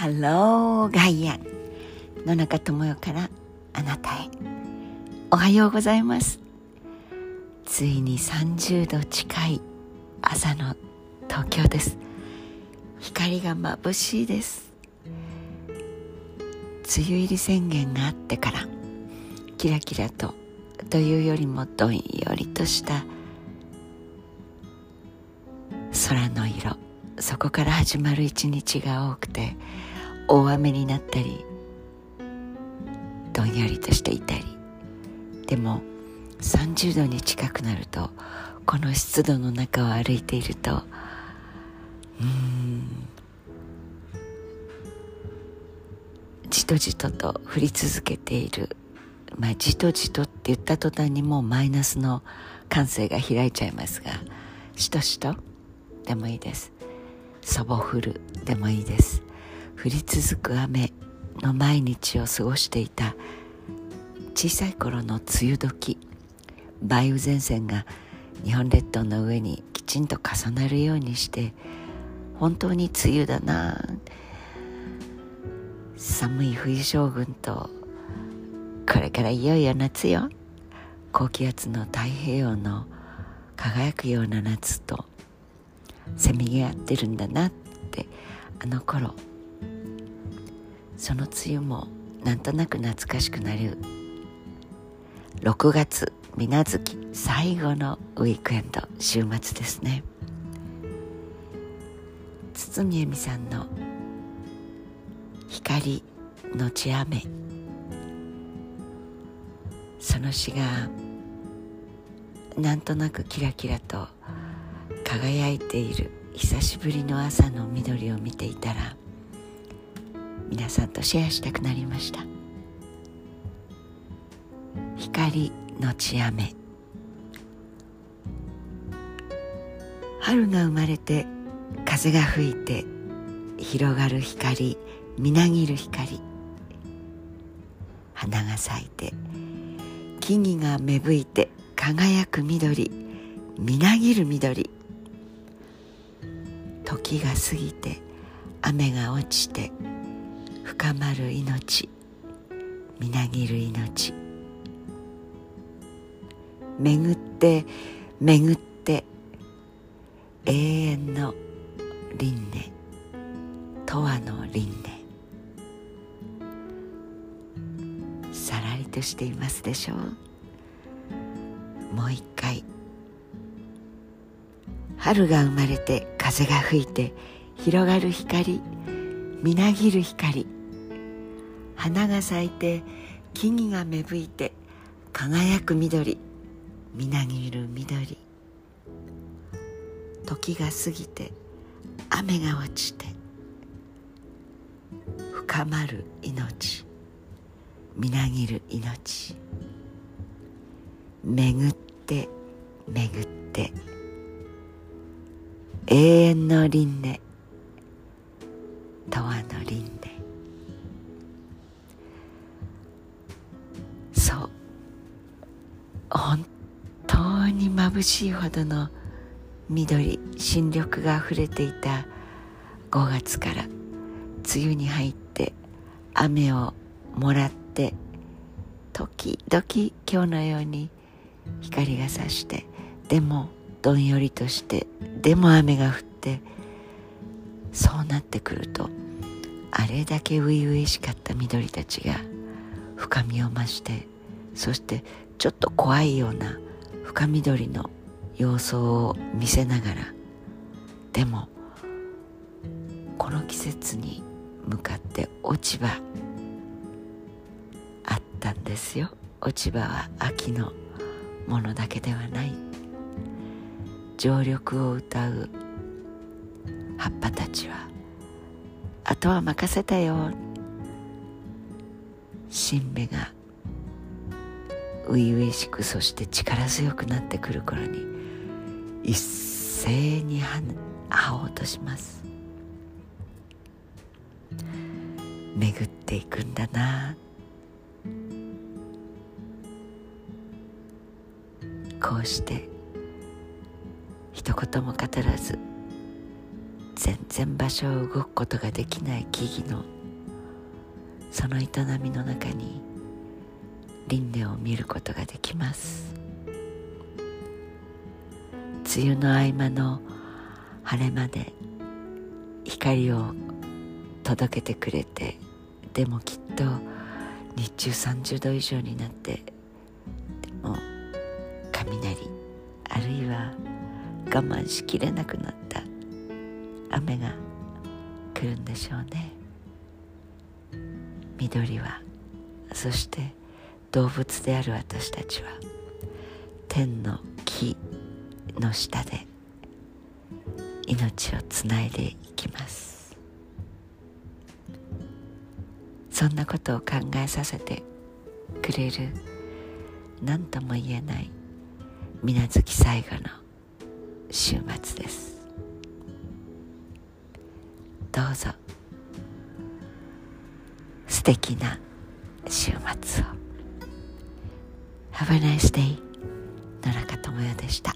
ハローガイア野中智代からあなたへ。おはようございます。ついに30度近い朝の東京です。光が眩しいです。梅雨入り宣言があってからキラキラとというよりもどんよりとした空の色。そこから始まる一日が多くて大雨になったりどんよりとしていたり。でも30度に近くなるとこの湿度の中を歩いているとうんじとじとと降り続けている。まあじとじとって言った途端にもうマイナスの感性が開いちゃいますがしとしとでもいいです。そぼ降るでもいいです。降り続く雨の毎日を過ごしていた小さい頃の梅雨時梅雨前線が日本列島の上にきちんと重なるようにして本当に梅雨だな。寒い冬将軍とこれからいよいよ夏よ。高気圧の太平洋の輝くような夏とせめぎ合ってるんだなってあの頃その梅雨もなんとなく懐かしくなる。6月水無月最後のウィークエンド週末ですね。堤恵美さんの「光のち雨」その詩がなんとなくキラキラと輝いている。久しぶりの朝の緑を見ていたら皆さんとシェアしたくなりました。光のち雨春が生まれて風が吹いて広がる光みなぎる光。花が咲いて木々が芽吹いて輝く緑みなぎる緑。時が過ぎて雨が落ちて深まる命。みなぎる命。巡って巡って永遠の輪廻。永遠の輪廻。さらりとしていますでしょう。もう一回。春が生まれて風が吹いて広がる光。みなぎる光。花が咲いて木々が芽吹いて輝く緑みなぎる緑。時が過ぎて雨が落ちて深まる命みなぎる命。巡って巡って永遠の輪廻永遠の輪廻。本当に眩しいほどの緑新緑があふれていた5月から梅雨に入って雨をもらって時々今日のように光がさしてでもどんよりとしてでも雨が降ってそうなってくるとあれだけ初々しかった緑たちが深みを増してそしてちょっと怖いような深緑の様相を見せながらでもこの季節に向かって落ち葉あったんですよ。落ち葉は秋のものだけではない。常緑を歌う葉っぱたちはあとは任せたよ。新芽が初々しくそして力強くなってくる頃に一斉に葉を落とします。巡っていくんだな。こうして一言も語らず全然場所を動くことができない木々のその営みの中輪廻を見ることができます。梅雨の合間の晴れ間で光を届けてくれてでもきっと日中30度以上になってでも雷あるいは我慢しきれなくなった。雨が来るんでしょうね。緑はそして動物である私たちは天の木の下で命をつないでいきます。そんなことを考えさせてくれる何とも言えない水無月最後の週末です。どうぞ。素敵な週末を。Have a nice day 野中智代でした